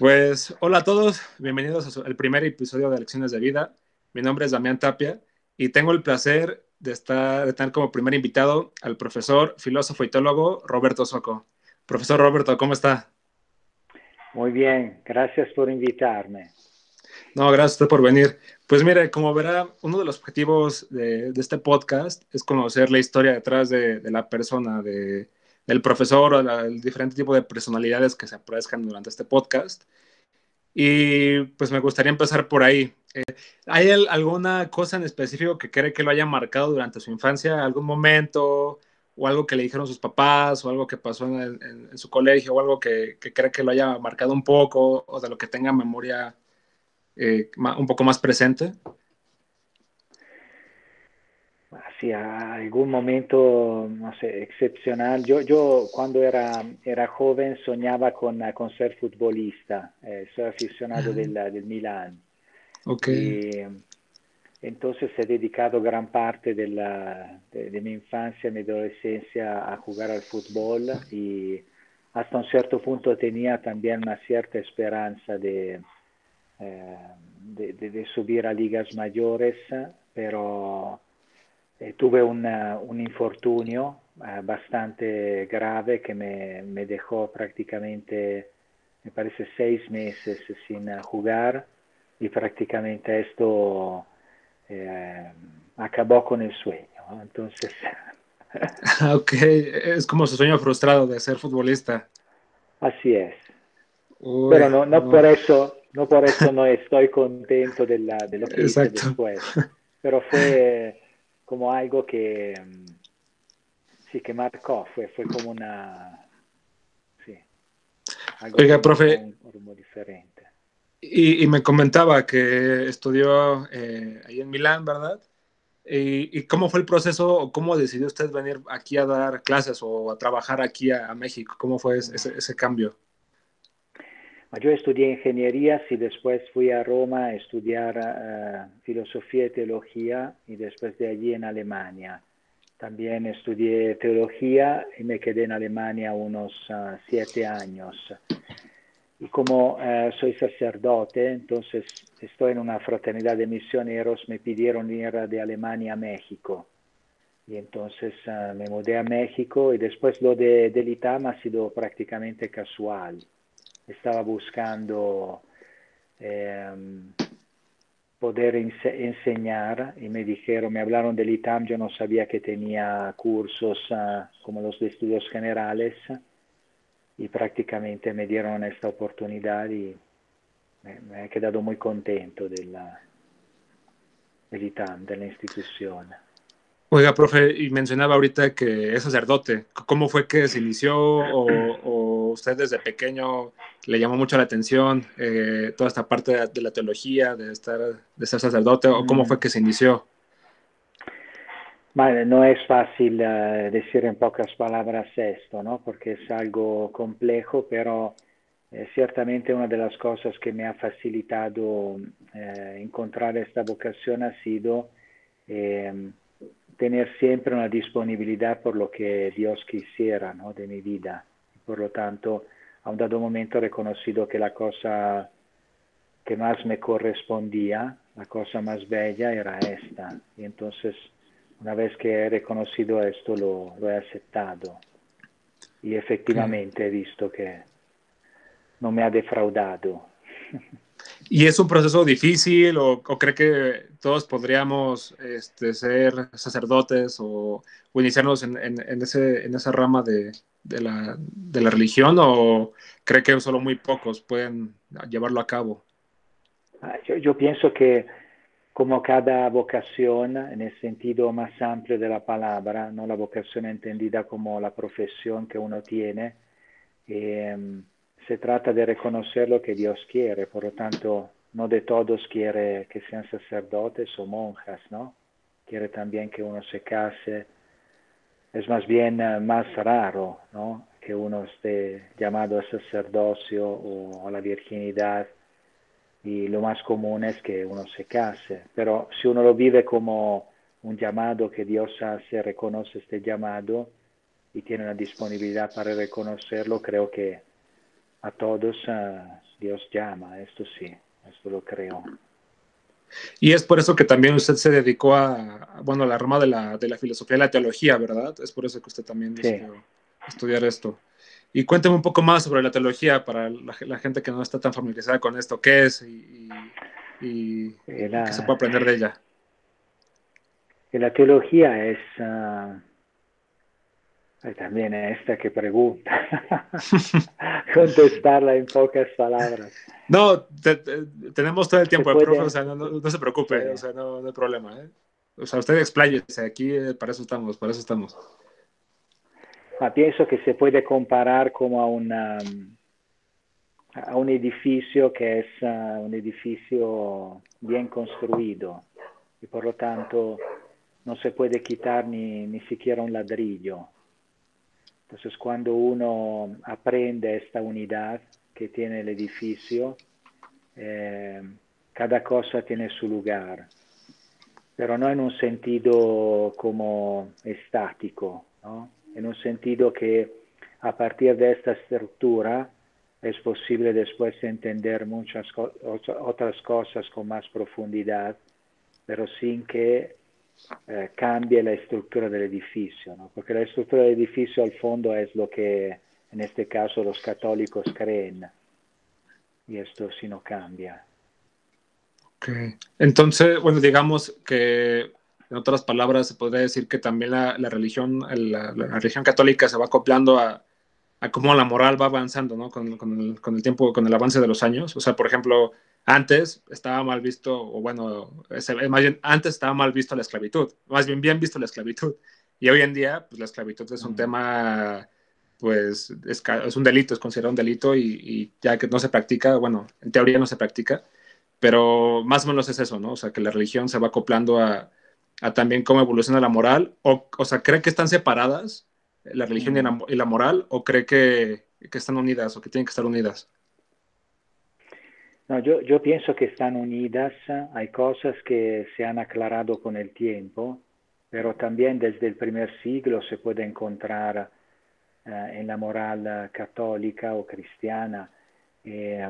Pues hola a todos, bienvenidos al primer episodio de Lecciones de Vida. Mi nombre es Damián Tapia y tengo el placer de, estar, de tener como primer invitado al profesor, filósofo y teólogo Roberto Soco. Profesor Roberto, ¿cómo está? Muy bien, gracias por invitarme. No, gracias a usted por venir. Pues mire, como verá, uno de los objetivos de, este podcast es conocer la historia detrás de, la persona, de, del profesor o el diferente tipo de personalidades que se aparezcan durante este podcast. Y pues me gustaría empezar por ahí. Eh, ¿Hay alguna cosa en específico que cree que lo haya marcado durante su infancia? ¿Algún momento o algo que le dijeron sus papás o algo que pasó en, su colegio o algo que, que, cree que lo haya marcado un poco o de lo que tenga memoria eh, un poco más presente? Sí, algún momento, no sé, excepcional. Yo, yo cuando era, era joven soñaba con, con ser futbolista. Eh, soy aficionado del, del Milan. Okay. entonces he dedicado gran parte de, la, de, mi infancia, mi adolescencia a jugar al fútbol y hasta un cierto punto tenía también una cierta esperanza de, eh, de, de, subir a ligas mayores, pero eh, tuve una, un infortunio eh, bastante grave que me, me, dejó prácticamente, me parece, seis meses sin jugar y prácticamente esto eh, acabó con el sueño. Entonces... ok, es como su sueño frustrado de ser futbolista. Así es. Pero no, no, por eso, no por eso no estoy contento de, la, de lo que hice después. Pero fue como algo que mm, sí que marcó, fue, fue como una sí, algo Oiga, profe, un, diferente. Y, y, me comentaba que estudió eh, ahí en Milán, ¿verdad? Y, y, cómo fue el proceso o cómo decidió usted venir aquí a dar clases o a trabajar aquí a, a México? ¿Cómo fue ese, ese cambio? Yo estudié ingeniería y después fui a Roma a estudiar uh, filosofía y teología y después de allí en Alemania. También estudié teología y me quedé en Alemania unos uh, siete años. Y como uh, soy sacerdote, entonces estoy en una fraternidad de misioneros, me pidieron ir de Alemania a México. Y entonces me mudé a México y después lo de, del ITAM ha sido prácticamente casual estaba buscando eh, poder enseñar y me dijeron, me hablaron del ITAM, yo no sabía que tenía cursos uh, como los de estudios generales y prácticamente me dieron esta oportunidad y me, me he quedado muy contento della, del ITAM, de la institución. Oiga, profe, y mencionaba ahorita que es sacerdote. ¿Cómo fue que se inició usted desde pequeño le llamó mucho la atención eh, toda esta parte de, la teología, de, estar, de ser sacerdote, o cómo fue que se inició? Vale, no es fácil uh, decir en pocas palabras esto, ¿no? Porque es algo complejo, pero eh, ciertamente una de las cosas que me ha facilitado eh, encontrar esta vocación ha sido eh, tener siempre una disponibilidad por lo que Dios quisiera, ¿no? De mi vida. Por lo tanto, a un dado momento he reconocido que la cosa que más me correspondía, la cosa más bella era esta. Y entonces, una vez que he reconocido esto, lo, lo he aceptado. Y efectivamente he visto que no me ha defraudado. ¿Y es un proceso difícil o, o cree que todos podríamos este, ser sacerdotes o, o iniciarnos en, en, en, ese, en esa rama de, de la, de la religión o cree que solo muy pocos pueden llevarlo a cabo? Ah, yo, yo, pienso que como cada vocación, en el sentido más amplio de la palabra, no la vocación entendida como la profesión que uno tiene, eh, se trata de reconocer lo que Dios quiere, por lo tanto, no de todos quiere que sean sacerdotes o monjas, ¿no? Quiere también que uno se case, es más bien uh, más raro ¿no? que uno esté llamado al sacerdocio o a la virginidad y lo más común es que uno se case, pero si uno lo vive como un llamado que Dios hace, reconoce este llamado y tiene una disponibilidad para reconocerlo, creo que a todos uh, Dios llama, esto sí, esto lo creo. Y es por eso que también usted se dedicó a, bueno, a la rama de la, de la filosofía y la teología, ¿verdad? Es por eso que usted también decidió estudiar esto. Y cuénteme un poco más sobre la teología para la, gente que no está tan familiarizada con esto, qué es y, y, qué se puede aprender de ella. La teología es uh, también esta que pregunta, contestarla en pocas palabras. No, tenemos todo el tiempo, profe, o sea, no, se preocupe, o sea, no, hay problema. ¿eh? O sea, usted expláyese, aquí eh, para eso estamos, para eso estamos. Ah, pienso que se puede comparar como a, una, a un edificio que es uh, un edificio bien construido y por lo tanto no se puede quitar ni, ni siquiera un ladrillo entonces, cuando uno aprende esta unidad que tiene el edificio, eh, cada cosa tiene su lugar, pero no en un sentido como estático, ¿no? en un sentido que a partir de esta estructura es posible después entender muchas otras cosas con más profundidad, pero sin que eh, cambia la estructura del edificio, ¿no? porque la estructura del edificio al fondo es lo que en este caso los católicos creen y esto sí no cambia. Ok, entonces, bueno, digamos que en otras palabras se podría decir que también la, la religión, la, la, religión católica se va acoplando a, a cómo la moral va avanzando, ¿no? Con, con, el, con, el, tiempo, con el avance de los años. O sea, por ejemplo, antes estaba mal visto, o bueno, más bien, antes estaba mal visto la esclavitud, más bien bien visto la esclavitud. Y hoy en día, pues la esclavitud es un tema, pues es, es, un delito, es considerado un delito y, y, ya que no se practica, bueno, en teoría no se practica, pero más o menos es eso, ¿no? O sea, que la religión se va acoplando a, a también cómo evoluciona la moral, o, o sea, cree que están separadas la religión y, la, y, la, moral, o cree que, que están unidas o que tienen que estar unidas. No, yo, yo, pienso que están unidas, hay cosas que se han aclarado con el tiempo, pero también desde el primer siglo se puede encontrar eh, en la moral católica o cristiana eh,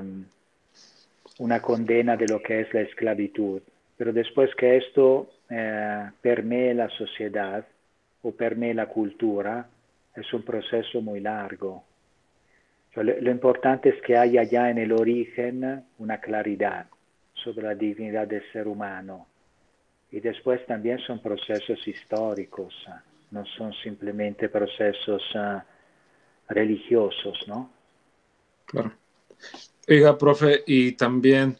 una condena de lo que es la esclavitud. Pero después que esto eh, permee la sociedad o permee la cultura, es un proceso muy largo lo, importante es que haya ya en el origen una claridad sobre la dignidad del ser humano. Y después también son procesos históricos, no son simplemente procesos uh, religiosos, ¿no? Claro. Oiga, profe, y también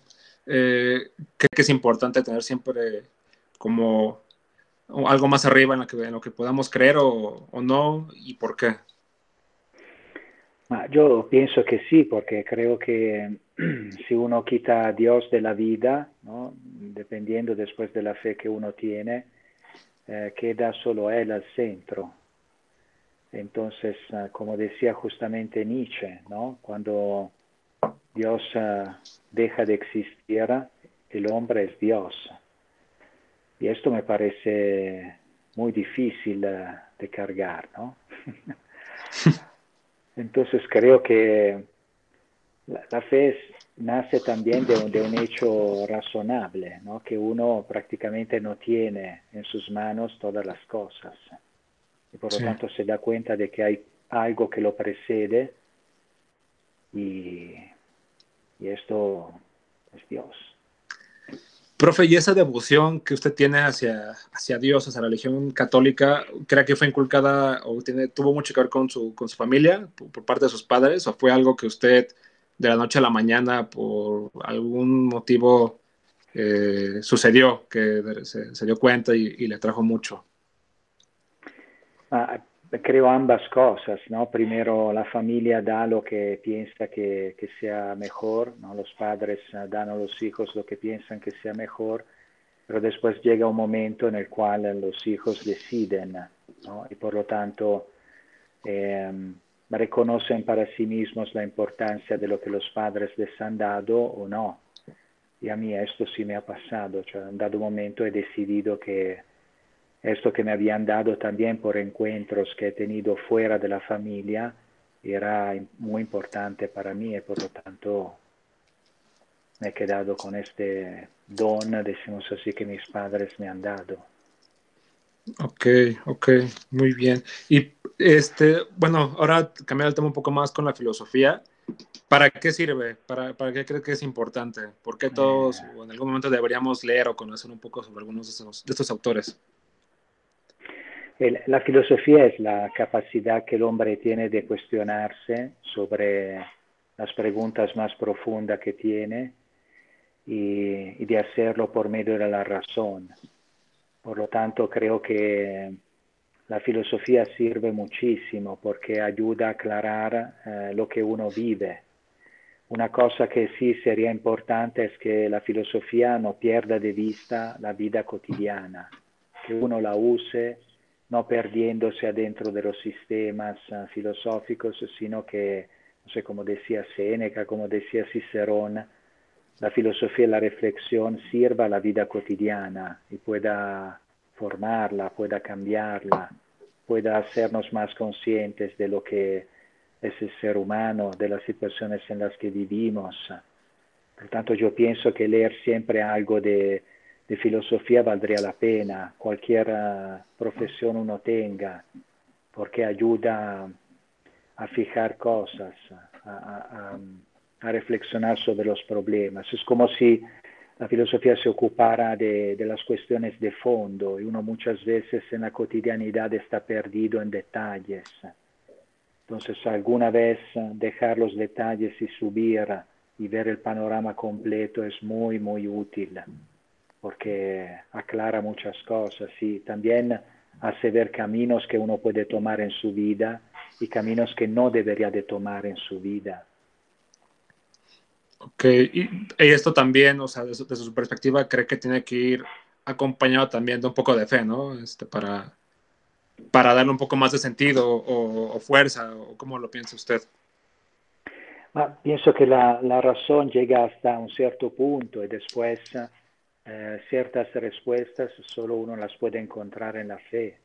eh, creo que es importante tener siempre como algo más arriba en lo que, en lo que podamos creer o, o no, y por qué. Ma yo pienso que sí, porque creo que si uno quita a Dios de la vida, ¿no? dependiendo después de la fe que uno tiene, eh, queda solo Él al centro. Entonces, uh, como decía justamente Nietzsche, ¿no? cuando Dios uh, deja de existir, el hombre es Dios. Y esto me parece muy difícil uh, de cargar, ¿no? Entonces creo que la, fe nace también de un, de un, hecho razonable, ¿no? que uno prácticamente no tiene en sus manos todas las cosas y por lo sí. tanto se da cuenta de que hay algo que lo precede y, y esto es Dios. Profe, ¿y esa devoción que usted tiene hacia, hacia Dios, hacia la religión católica, cree que fue inculcada o tiene, tuvo mucho que ver con su, con su familia, por, parte de sus padres, o fue algo que usted de la noche a la mañana, por algún motivo, eh, sucedió, que se, dio cuenta y, y le trajo mucho? Ah, creo ambas cosas, ¿no? Primero la familia da lo que piensa que, que sea mejor, ¿no? Los padres dan a los hijos lo que piensan que sea mejor, pero después llega un momento en el cual los hijos deciden, ¿no? Y por lo tanto eh, reconocen para sí mismos la importancia de lo que los padres les han dado o no. Y a mí esto sí me ha pasado, cioè, en dado momento he decidido que esto que me habían dado también por encuentros que he tenido fuera de la familia era muy importante para mí y por lo tanto me he quedado con este don, decimos así, que mis padres me han dado. Ok, ok, muy bien. Y este, bueno, ahora cambiar el tema un poco más con la filosofía. ¿Para qué sirve? ¿Para, para qué cree que es importante? ¿Por qué todos o en algún momento deberíamos leer o conocer un poco sobre algunos de estos, de estos autores? La filosofía es la capacidad que el hombre tiene de cuestionarse sobre las preguntas más profundas que tiene y, de hacerlo por medio de la. Por lo tanto, creo que la filosofía sirve muchísimo porque ayuda a aclarar eh, lo que uno vive. Una cosa que sí sería importante es que la filosofía no pierda de vista la vida cotidiana, que uno la use no perdiéndose adentro de los sistemas filosóficos, sino que, no sé, como decía Séneca, como decía Cicerón, la filosofía y la reflexión sirva a la vida cotidiana y pueda formarla, pueda cambiarla, pueda hacernos más conscientes de lo que es el ser humano, de las situaciones en las que vivimos. Por tanto, yo pienso que leer siempre algo de, de filosofía valdría la pena, cualquier uh, profesión uno tenga, porque ayuda a fijar cosas, a, reflexionar sobre los problemas. Es como si la filosofía se ocupara de, de, las cuestiones de fondo y uno muchas veces en la cotidianidad está perdido en detalles. Entonces alguna vez dejar los detalles y subir y ver el panorama completo es muy, muy útil porque aclara muchas cosas y también hace ver caminos que uno puede tomar en su vida y caminos que no debería de tomar en su vida. Ok, y, esto también, o sea, desde, su perspectiva, cree que tiene que ir acompañado también de un poco de fe, ¿no? Este, para, para darle un poco más de sentido o, fuerza, o cómo lo piensa usted. Ah, pienso que la, la, razón llega hasta un cierto punto y después eh, ciertas respuestas solo uno las puede encontrar en la fe.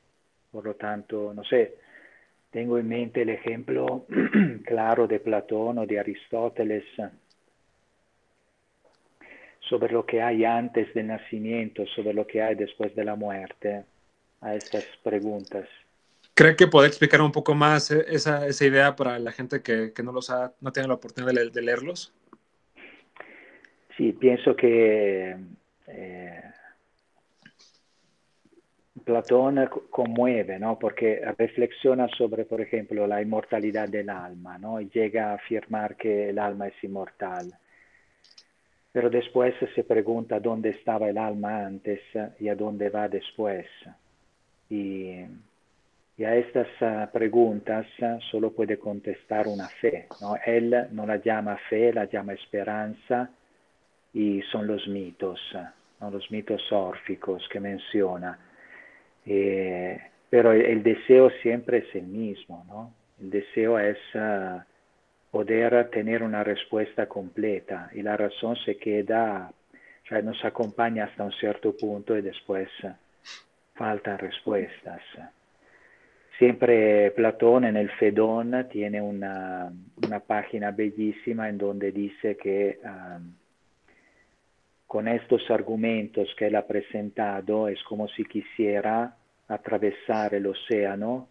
Por lo tanto, no sé, tengo en mente el ejemplo claro de Platón o de Aristóteles sobre lo que hay antes del nacimiento, sobre lo que hay después de la muerte, a estas preguntas. ¿Cree que puede explicar un poco más eh, esa, esa idea para la gente que, que no, los ha, no tiene la oportunidad de, de, leerlos? Sí, pienso que eh, Platón conmueve, ¿no? Porque reflexiona sobre, por ejemplo, la inmortalidad del alma, ¿no? Y llega a afirmar que el alma es inmortal pero después se pregunta dónde estaba el alma antes y a dónde va después. Y, a estas uh, preguntas solo puede contestar una fe. ¿no? Él no la llama fe, la llama esperanza y son los mitos, ¿no? los mitos órficos que menciona. Eh, pero el, deseo siempre es el mismo, ¿no? El deseo es... Uh, poder tener una respuesta completa y la razón se queda, cioè nos acompaña hasta un cierto punto y después faltan respuestas. Siempre Platón en el Fedón tiene una, una página bellísima en donde dice que um, con estos argumentos que él ha presentado es como si quisiera atravesar el océano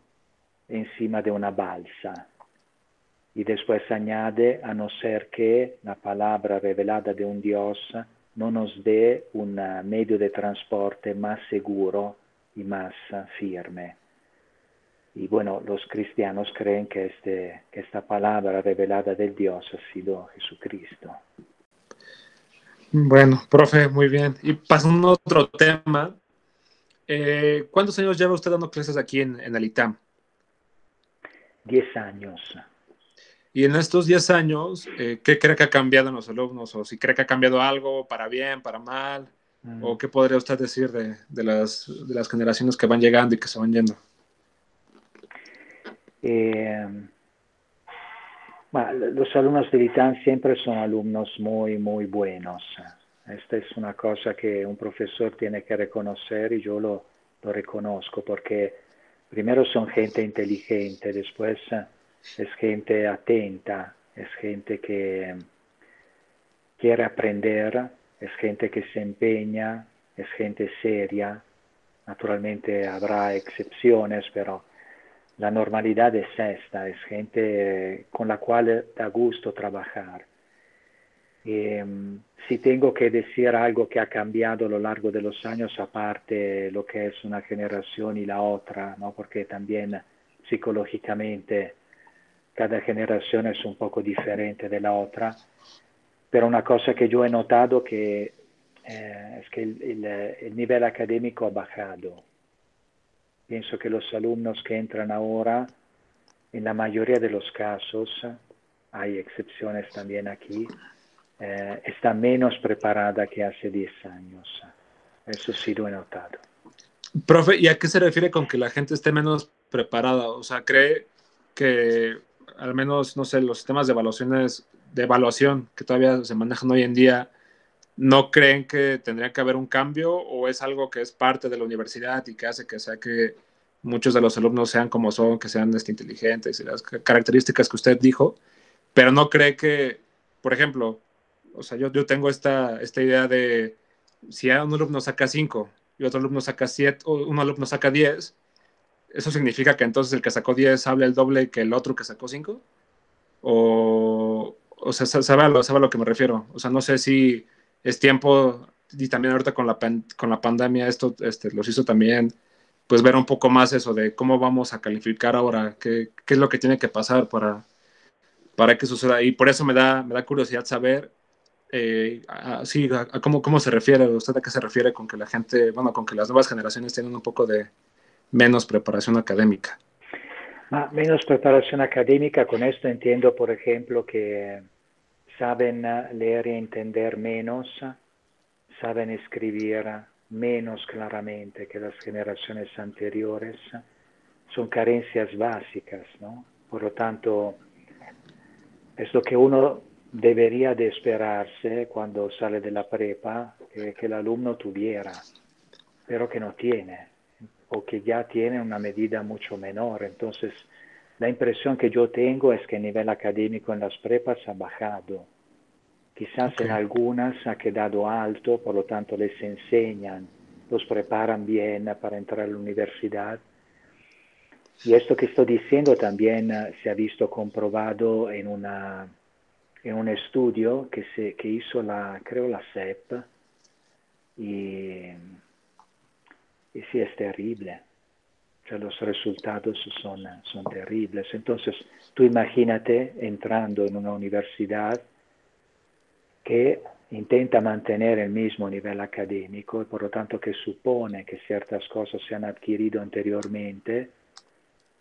encima de una balsa y después añade, a no ser que la palabra revelada de un Dios no nos dé un medio de transporte más seguro y más firme. Y bueno, los cristianos creen que, este, esta palabra revelada del Dios ha sido Jesucristo. Bueno, profe, muy bien. Y pasando a otro tema, eh, ¿cuántos años lleva usted dando clases aquí en, en el ITAM? Diez años. Y en estos 10 años, eh, ¿qué cree que ha cambiado en los alumnos? ¿O si cree que ha cambiado algo para bien, para mal? Mm. ¿O qué podría usted decir de, de, las, de, las, generaciones que van llegando y que se van yendo? Eh, los alumnos de ITAN siempre son alumnos muy, muy buenos. Esta es una cosa que un profesor tiene que reconocer y yo lo, lo reconozco porque primero son gente inteligente, después es gente atenta, es gente que, quiere aprender, es gente que se empeña, es gente seria. Naturalmente habrá excepciones, pero la normalidad es esta, es gente con la cual da gusto trabajar. Em, si tengo que decir algo que ha cambiado a lo largo de los años, aparte lo que es una generación y la otra, ¿no? porque también psicológicamente cada generación es un poco diferente de la otra, pero una cosa que yo he notado que, eh, es que el nivel académico ha bajado Pienso que los alumnos que entran ahora, en la mayoría de los casos, hay excepciones también aquí, eh, está menos preparada que hace 10 años. Eso sí lo he notado. Profe, ¿y a qué se refiere con que la gente esté menos preparada? O sea, ¿cree que al menos, no sé, los sistemas de evaluaciones, de evaluación que todavía se manejan hoy en día, ¿No creen que tendría que haber un cambio o es algo que es parte de la universidad y que hace que sea que muchos de los alumnos sean como son, que sean este, inteligentes y las características que usted dijo? Pero no cree que, por ejemplo, o sea, yo, yo tengo esta, esta idea de si un alumno saca 5 y otro alumno saca 7 o un alumno saca 10, ¿eso significa que entonces el que sacó 10 habla el doble que el otro que sacó 5? O, o sea, ¿sabe ¿sabe a lo que me refiero? O sea, no sé si es tiempo, y también ahorita con la, con la pandemia, esto este, los hizo también, pues ver un poco más eso de cómo vamos a calificar ahora, qué, qué es lo que tiene que pasar para, para que suceda. Y por eso me da, me da curiosidad saber, eh, sí, a, cómo, cómo se refiere, usted a qué se refiere con que la gente, bueno, con que las nuevas generaciones tienen un poco de menos preparación académica. Ah, menos preparación académica, con esto entiendo, por ejemplo, que saben leer y entender menos, saben escribir menos claramente que las generaciones anteriores, son carencias básicas, ¿no? Por lo tanto, es lo que uno debería de esperarse cuando sale de la prepa, que el alumno tuviera, pero que no tiene, o que ya tiene una medida mucho menor. Entonces, la impresión que yo tengo es que el nivel académico en las prepas ha bajado. Quizás en algunas ha quedado alto, por lo tanto les enseñan, los preparan bien para entrar a la universidad. Y esto que estoy diciendo también eh, se ha visto comprobado en, una, en un estudio que, se, que hizo la, creo la CEP, y, y sí es terrible los resultados son, son terribles. Entonces, tú imagínate entrando en una universidad que intenta mantener el mismo nivel académico y por lo tanto que supone que ciertas cosas se han adquirido anteriormente.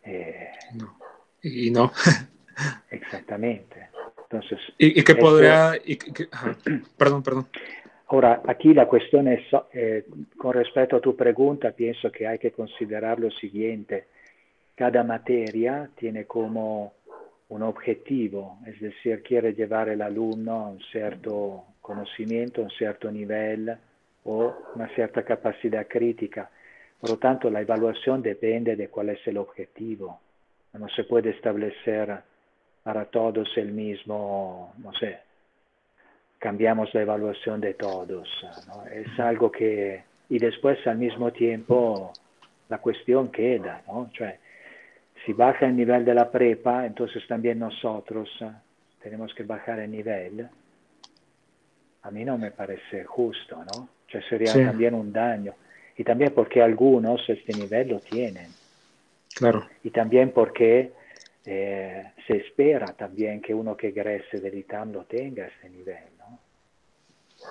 Eh, no. Y no. exactamente. Entonces, ¿Y, y qué podría... perdón, perdón. Ahora, aquí la cuestión es, eh, con respecto a tu pregunta, pienso que hay que considerar lo siguiente. Cada materia tiene como un objetivo, es decir, quiere llevar el alumno a un cierto conocimiento, a un cierto nivel o una cierta capacidad crítica. Por lo tanto, la evaluación depende de cuál es el objetivo. No se puede establecer para todos el mismo, no sé, cambiamos la evaluación de todos. ¿no? Es algo que, y después al mismo tiempo la cuestión queda, ¿no? Cioè, si baja el nivel de la prepa, entonces también nosotros tenemos que bajar el nivel. A mí no me parece justo, ¿no? Cioè sería sí. también un daño. Y también porque algunos este nivel lo tienen. Claro. Y también porque eh, se espera también que uno que egrese del ITAM lo tenga este nivel.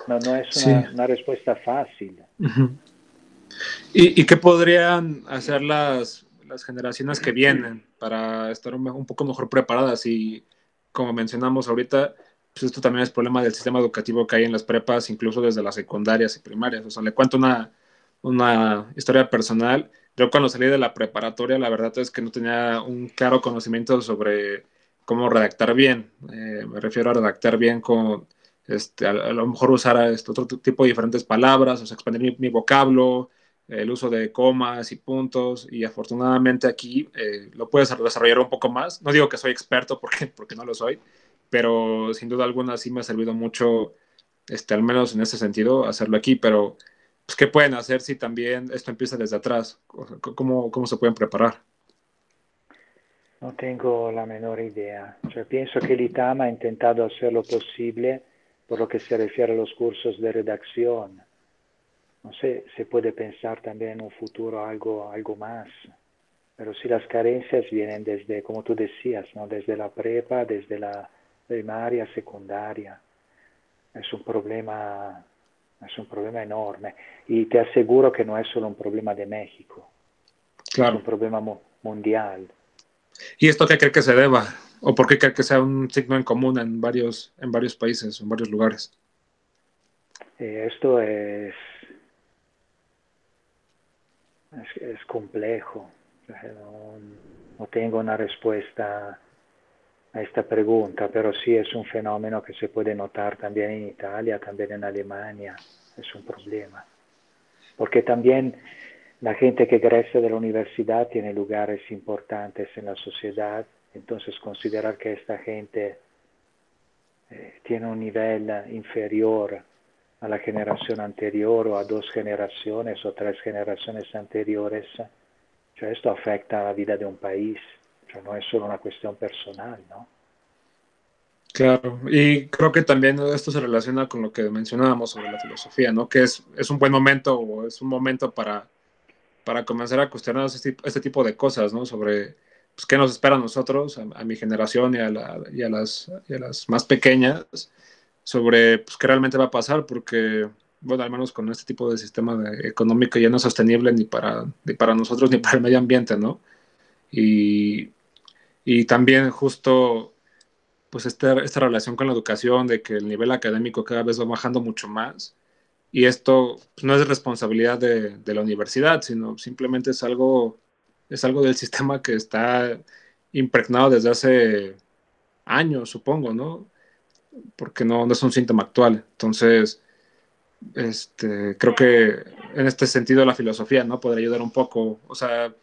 No, no es una, sí. una respuesta fácil. Uh -huh. ¿Y, ¿Y, qué podrían hacer las, las, generaciones que vienen para estar un, un, poco mejor preparadas? Y como mencionamos ahorita, pues esto también es problema del sistema educativo que hay en las prepas, incluso desde las secundarias y primarias. O sea, le cuento una, una historia personal. Yo cuando salí de la preparatoria, la verdad es que no tenía un claro conocimiento sobre cómo redactar bien. Eh, me refiero a redactar bien con este, a, a, lo mejor usar este, otro tipo de diferentes palabras, o sea, expandir mi, mi, vocablo, el uso de comas y puntos, y afortunadamente aquí eh, lo puedes desarrollar un poco más. No digo que soy experto porque, porque no lo soy, pero sin duda alguna sí me ha servido mucho este, al menos en ese sentido, hacerlo aquí, pero pues, ¿qué pueden hacer si también esto empieza desde atrás? ¿Cómo, cómo se pueden preparar? No tengo la menor idea. Yo pienso que el ITAM ha intentado hacer lo posible por lo que se refiere a los cursos de redacción. No sé, se puede pensar también en un futuro algo, algo más. Pero si las carencias vienen desde, como tú decías, ¿no? desde la prepa, desde la primaria, secundaria, es un problema, es un problema enorme. Y te aseguro que no es solo un problema de México, claro. es un problema mundial. ¿Y esto qué cree que se deba? ¿O por qué cree que sea un signo en común en varios, en varios países, en varios lugares? Esto es, es, complejo. No, no, tengo una respuesta a esta pregunta, pero sí es un fenómeno que se puede notar también en Italia, también en Alemania. Es un problema. Porque también la gente que egresa de la universidad tiene lugares importantes en la sociedad, entonces considerar que esta gente eh, tiene un nivel inferior a la generación anterior o a dos generaciones o tres generaciones anteriores, cioè esto afecta la vida de un país, no es solo una cuestión personal, ¿no? Claro, y creo que también esto se relaciona con lo que mencionábamos sobre la filosofía, ¿no? Que es, es un buen momento o es un momento para para comenzar a cuestionar este, este, tipo de cosas, ¿no? Sobre pues, qué nos espera a nosotros, a, mi generación y a, las, más pequeñas, sobre pues, qué realmente va a pasar, porque, bueno, al menos con este tipo de sistema económico ya no es sostenible ni para, ni para nosotros ni para el medio ambiente, ¿no? Y, y también justo pues esta, esta relación con la educación, de que el nivel académico cada vez va bajando mucho más, y esto pues, no es responsabilidad de, la universidad, sino simplemente es algo, es algo del sistema que está impregnado desde hace años, supongo, ¿no? Porque no, no es un síntoma actual. Entonces, este, creo que en este sentido la filosofía, ¿no? Podría ayudar un poco. O sea,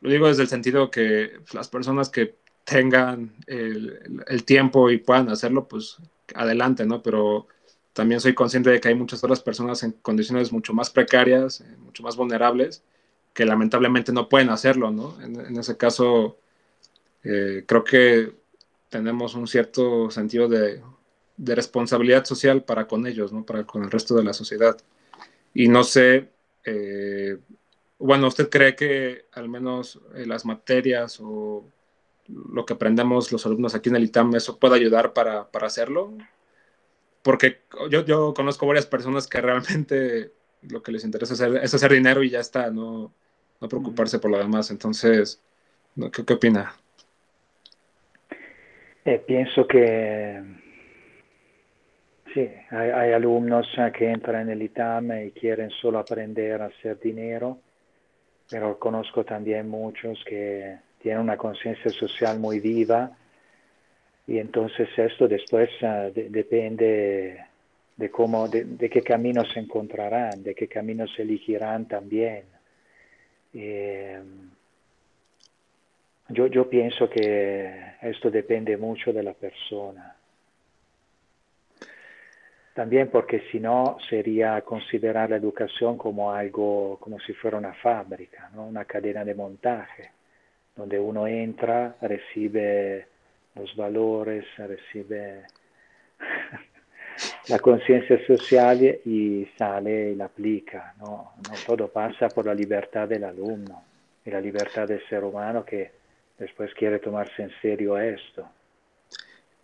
lo digo desde el sentido que las personas que tengan el, el tiempo y puedan hacerlo, pues adelante, ¿no? Pero también soy consciente de que hay muchas otras personas en condiciones mucho más precarias, mucho más vulnerables, que lamentablemente no pueden hacerlo, ¿no? En, ese caso, eh, creo que tenemos un cierto sentido de, responsabilidad social para con ellos, ¿no? Para con el resto de la sociedad. Y no sé, eh, bueno, ¿usted cree que al menos las materias o lo que aprendemos los alumnos aquí en el ITAM, eso puede ayudar para, para hacerlo? porque yo, yo conozco varias personas que realmente lo que les interesa es hacer, dinero y ya está, no, no preocuparse por lo demás. Entonces, ¿qué, qué opina? Eh, pienso que sí, hay, hay, alumnos que entran en el ITAM y quieren solo aprender a hacer dinero, pero conozco también muchos que tienen una conciencia social muy viva y entonces esto después uh, de, depende de cómo, de, de, qué caminos se encontrarán, de qué caminos se elegirán también. Eh, yo, yo pienso que esto depende mucho de persona. También porque si no sería considerar la educación como algo, como una fábrica, ¿no? una cadena de montaje, donde uno entra, recibe los valores, recibe la conciencia social y sale y la aplica. ¿no? no todo pasa por la libertad del alumno y la libertad del ser humano que después quiere tomarse en serio esto.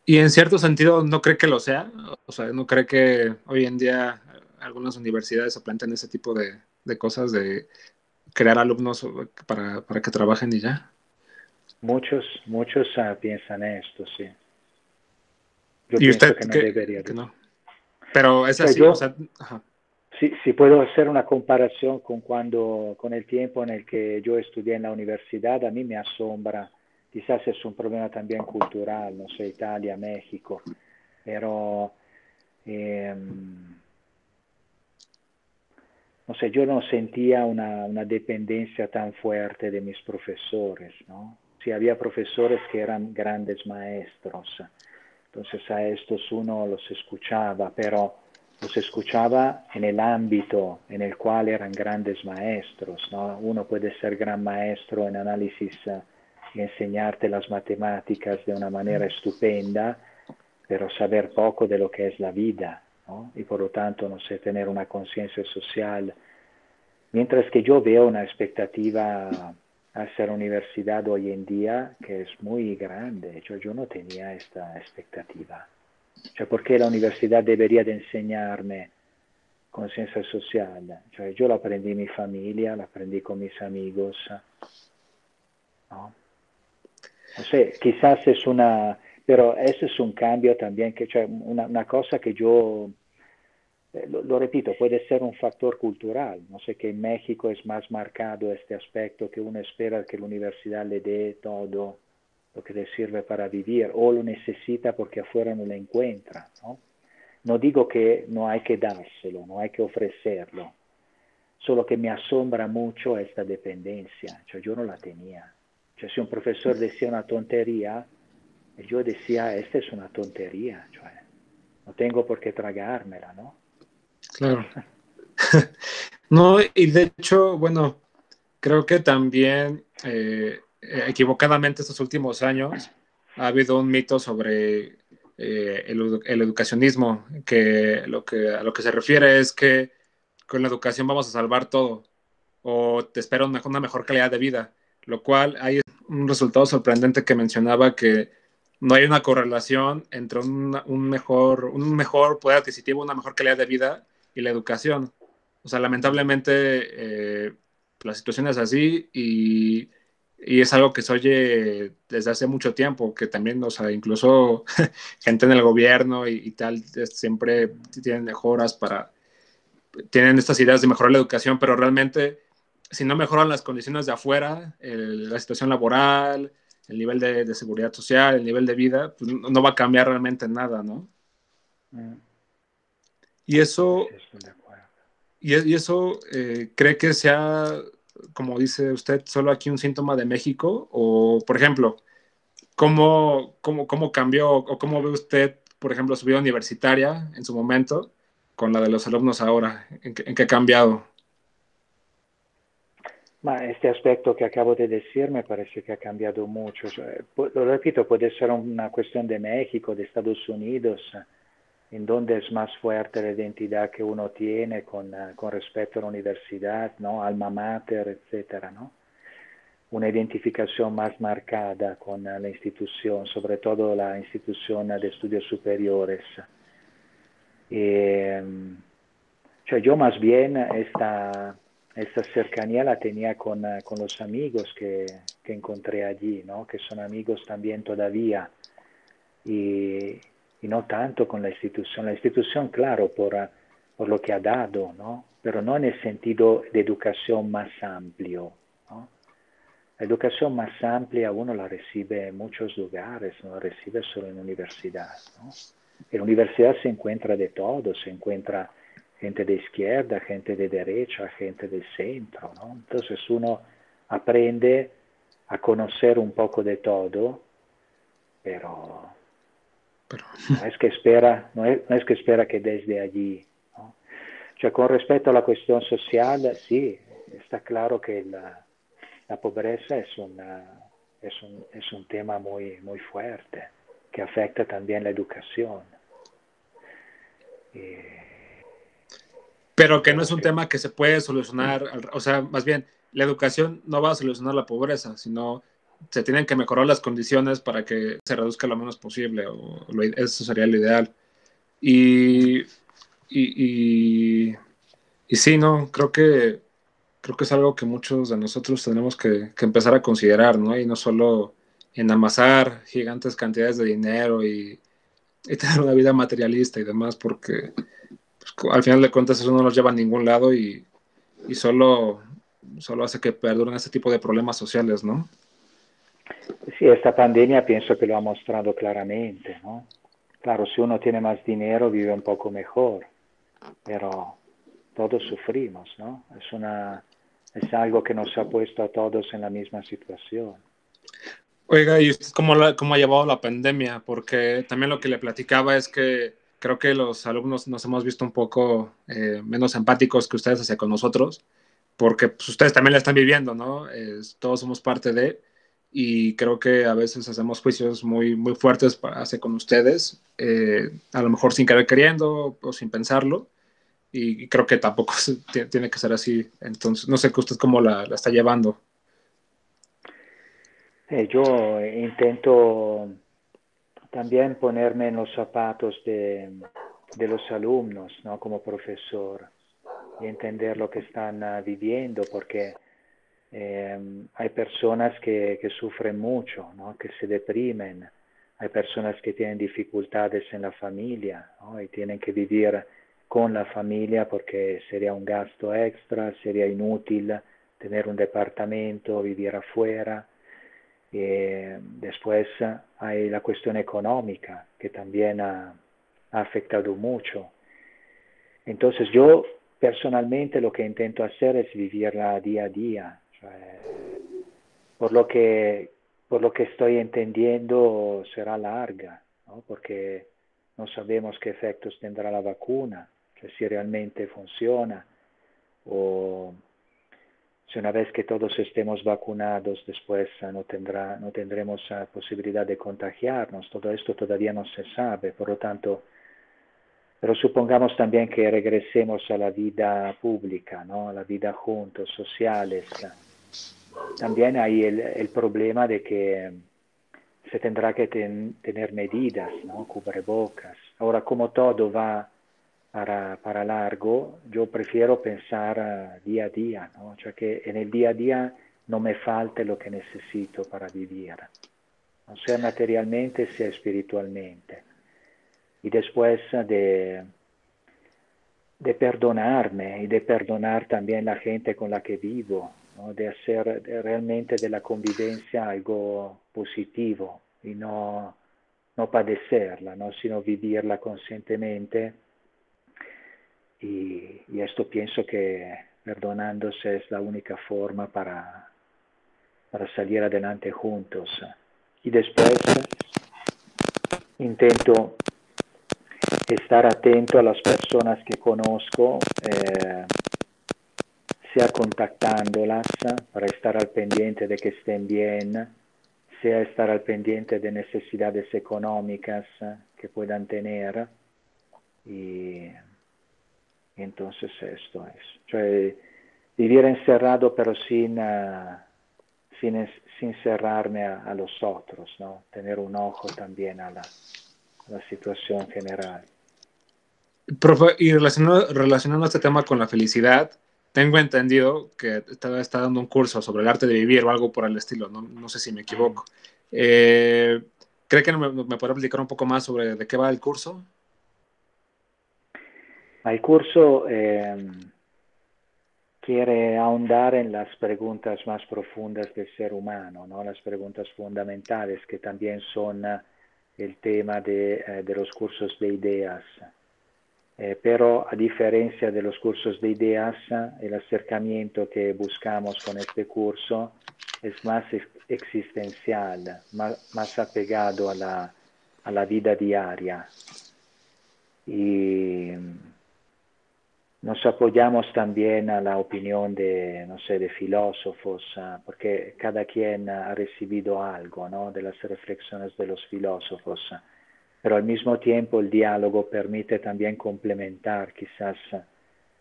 Y en cierto sentido, ¿no cree que lo sea? O sea, ¿no cree que hoy en día algunas universidades se plantean ese tipo de, de cosas, de crear alumnos para, para que trabajen y ya? Muchos, muchos uh, piensan esto, sí. Yo ¿Y usted que no debería. Que no. Pero es así, yo, o sea, ajá. Si, si, puedo hacer una comparación con cuando, con el tiempo en el que yo estudié en la universidad, a mí me asombra, quizás es un problema también cultural, no sé, Italia, México, pero eh, no sé, yo no sentía una, una dependencia tan fuerte de mis profesores, ¿no? sí había profesores que eran grandes maestros, entonces a estos uno los escuchaba, pero los escuchaba en el ámbito en el cual eran grandes maestros. ¿no? Uno puede ser gran maestro en análisis eh, y enseñarte las matemáticas de una manera estupenda, pero saber poco de lo que es la vida, ¿no? y por lo tanto no sé, tener una conciencia social. Mientras que yo veo una expectativa hacia la universidad hoy en día que es muy grande, yo, yo no tenía esta expectativa. Cioè, perché debería de enseñarme conciencia social? Cioè, yo la aprendí en mi familia, la aprendí con mis amigos. ¿no? No sé, quizás es una, pero ese es un cambio también, que, cioè, una, una cosa que yo, lo, lo, repito, puede ser un factor cultural. No sé que en México es más marcado este aspecto que uno espera que la universidad le dé todo lo que le sirve para vivir o lo necesita porque afuera no lo encuentra. ¿no? no digo que no hay que dárselo, no hay que ofrecerlo, solo que me asombra mucho esta dependencia, cioè, yo no la tenía. Cioè, si un profesor decía una tontería, yo decía, esta es una tontería, cioè, no tengo por qué tragármela, ¿no? Claro. no, y de hecho, bueno, creo que también eh, equivocadamente estos últimos años ha habido un mito sobre eh, el, el, educacionismo, que, lo que a lo que se refiere es que con la educación vamos a salvar todo o te espera una, una mejor calidad de vida, lo cual hay un resultado sorprendente que mencionaba que no hay una correlación entre un, un, mejor, un mejor poder adquisitivo, una mejor calidad de vida y la educación. O sea, lamentablemente eh, la situación es así y y es algo que se oye desde hace mucho tiempo, que también, o sea, incluso gente en el gobierno y, tal, siempre tienen mejoras para, tienen estas ideas de mejorar la educación, pero realmente si no mejoran las condiciones de afuera, la situación laboral, el nivel de, seguridad social, el nivel de vida, pues no, va a cambiar realmente nada, ¿no? Mm. Y eso, y, y eso eh, cree que sea como dice usted, solo aquí un síntoma de México? O, por ejemplo, ¿cómo, cómo, cómo cambió o cómo ve usted, por ejemplo, su vida universitaria en su momento con la de los alumnos ahora? ¿En qué, ha cambiado? Este aspecto que acabo de decir me parece que ha cambiado mucho. Lo repito, puede ser una cuestión de México, de Estados Unidos, en donde es más fuerte la identidad que uno tiene con, uh, con respecto a la universidad, ¿no? alma mater, etcétera, ¿no? Una identificación más marcada con uh, la institución, sobre todo la institución de estudios superiores. Y, um, cioè yo más bien esta, esta cercanía la tenía con, uh, con los amigos que, que encontré allí, ¿no? que son amigos también todavía. Y no tanto con la institución. La institución, claro, por, por lo que ha dado, ¿no? pero no en el sentido de educación más amplio. La educación más amplia uno la recibe en muchos lugares, no la recibe solo en universidad. En la universidad se encuentra de todo, se encuentra gente de izquierda, gente de derecha, gente del centro. Entonces uno aprende a conocer un poco de todo, pero no es que espera, no es, no es, que espera que desde allí. ¿no? Cioè, con respecto a la cuestión social, sí, está claro que la, la pobreza es, una, es, un, es un tema muy, muy fuerte, que afecta también la educación. Y, pero que no es un tema que se puede solucionar, o sea, más bien, la educación no va a solucionar la pobreza, sino se tienen que mejorar las condiciones para que se reduzca lo menos posible, o lo, eso sería lo ideal. Y, y, y, sí, no, creo que, creo que es algo que muchos de nosotros tenemos que, empezar a considerar, ¿no? Y no solo en amasar gigantes cantidades de dinero y, y tener una vida materialista y demás, porque pues, al final de cuentas eso no nos lleva a ningún lado y, y solo, solo hace que perduren este tipo de problemas sociales, ¿no? Sí, esta pandemia pienso que lo ha mostrado claramente, ¿no? Claro, si uno tiene más dinero vive un poco mejor, pero todos sufrimos, ¿no? Es, una, es algo que nos ha puesto a todos en la misma situación. Oiga, ¿y usted cómo, la, cómo ha llevado la pandemia? Porque también lo que le platicaba es que, creo que los alumnos nos hemos visto un poco eh, menos empáticos que ustedes hacia con nosotros, porque pues, ustedes también la están viviendo, ¿no? todos somos parte de, y creo que a veces hacemos juicios muy, muy fuertes hacia con ustedes, eh, a lo mejor sin querer queriendo o sin pensarlo, y creo que tampoco tiene que ser así. Entonces, no sé que usted cómo la, está llevando. Eh, yo intento también ponerme en los zapatos de, los alumnos, ¿no? Como profesor y entender lo que están uh, viviendo, porque eh, hay personas que, que sufren mucho, ¿no? que se deprimen, hay personas que tienen dificultades en la familia y tienen que vivir con la familia porque sería un gasto extra, sería inútil tener un departamento, vivir afuera. Eh, después hay la cuestión económica que también ha, afectado mucho. Entonces yo personalmente lo que intento hacer es vivirla día a día. Cioè, por, lo que, por lo que estoy entendiendo será larga, ¿no? porque no sabemos qué efectos tendrá la vacuna si realmente funciona o si una vez que todos estemos vacunados después ah, no, tendrá, no tendremos uh, posibilidad de contagiarnos. Todo esto todavía no se sabe, por lo tanto, pero supongamos también que regresemos a la vida pública, ¿no? a la vida juntos, sociales. También hay el, el problema de que se tendrá que ten, tener medidas, ¿no? cubrebocas. Ahora, como todo va para, para largo, yo prefiero pensar uh, día a día, ¿no? cioè que en el día a día no me falte lo que necesito para vivir, no sea materialmente, sea espiritualmente. Y después de, de perdonarme y de perdonar también la gente con la que vivo, ¿no? hacer de realmente de la convivencia algo positivo y no, no padecerla, ¿no? sino vivirla conscientemente y, y, esto pienso que perdonándose es la única forma para, para salir adelante juntos. Y después intento estar atento a las personas que conozco, eh, sea contactándolas para estar al pendiente de que estén bien, sea estar al pendiente de necesidades económicas que puedan tener. Y entonces esto es. Cioè, vivir encerrado pero sin, uh, sin, sin cerrarme a, a, los otros, ¿no? Tener un ojo también a la, a la situación general. Profe, y relacionando, relacionando este tema con la felicidad, tengo entendido que está, está, dando un curso sobre el arte de vivir o algo por el estilo, no, no sé si me equivoco. Eh, ¿Cree que me, me puede explicar un poco más sobre de qué va el curso? El curso eh, quiere ahondar en las preguntas más profundas del ser humano, ¿no? las preguntas fundamentales que también son uh, el tema de, uh, de, los cursos de ideas. Eh, pero a diferencia de los cursos de ideas, el acercamiento que buscamos con este curso es más existencial, más, más apegado a la, a la vida diaria. Y nos apoyamos también a la opinión de, no sé, de filósofos, uh, porque cada quien ha recibido algo ¿no? de las reflexiones de los filósofos, pero al mismo tiempo el diálogo permite también complementar quizás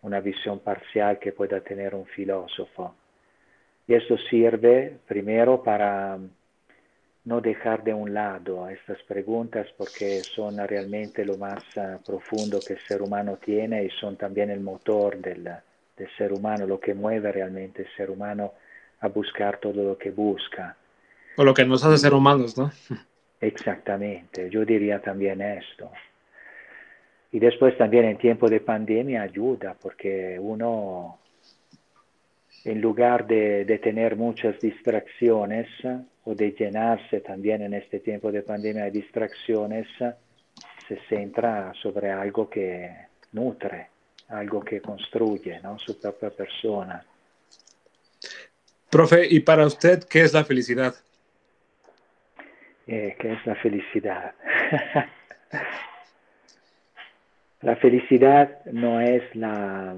una visión parcial que pueda tener un filósofo. Y esto sirve primero para no dejar de un lado estas preguntas porque son realmente lo más uh, profundo que el ser humano tiene y son también el motor del, del, ser humano, lo que mueve realmente el ser humano a buscar todo lo que busca. O lo que nos hace ser humanos, ¿no? Exactamente, yo diría también esto. Y después también en tiempo de pandemia ayuda porque uno, en lugar de, tener muchas distracciones, o de llenarse también en este tiempo de pandemia de distracciones, se centra sobre algo que nutre, algo que construye ¿no? su propia persona. Profe, ¿y para usted qué es la felicidad? Eh, ¿Qué es la felicidad? La felicidad no es la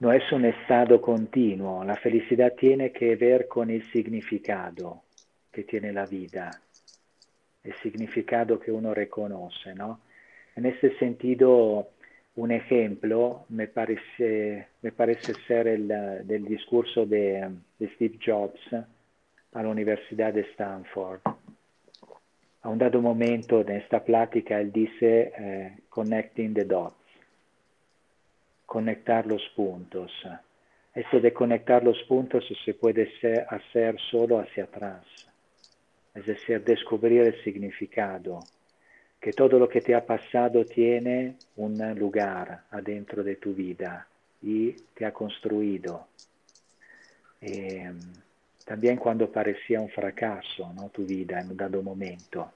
no es un estado continuo, la felicidad tiene que ver con el significado que tiene la vida, el significado que uno reconoce, ¿no? En ese sentido, un ejemplo me parece, me parece ser el del discurso de Steve Jobs a la Universidad de Stanford. A un dado momento en esta plática él dice eh, connecting the dots, conectar los puntos. Esto de conectar los puntos se puede hacer solo hacia atrás, es decir, descubrir el significado, que todo lo que te ha pasado tiene un lugar adentro de tu vida y te ha construido. Eh, también cuando parecía un fracaso ¿no? tu vida en un dado momento.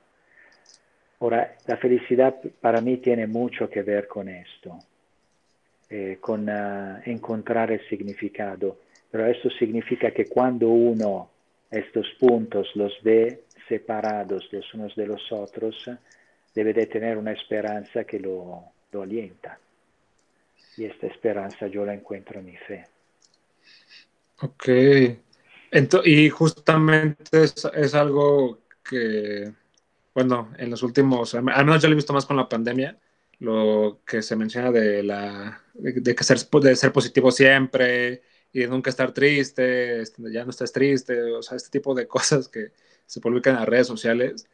Ahora, la felicidad para mí tiene mucho que ver con esto, eh, con uh, encontrar el significado, pero esto significa que cuando uno estos puntos los ve separados los unos de los otros, debe una esperanza que lo, lo alienta. Y esta esperanza yo la encuentro en mi fe. Ok. Y justamente es, algo que, bueno, en los últimos, al menos yo lo he visto más con la pandemia, lo que se menciona de, la, de, que ser, de ser positivo siempre y nunca estar triste, este, ya no estés triste, o sea, este tipo de cosas que se publican en las redes sociales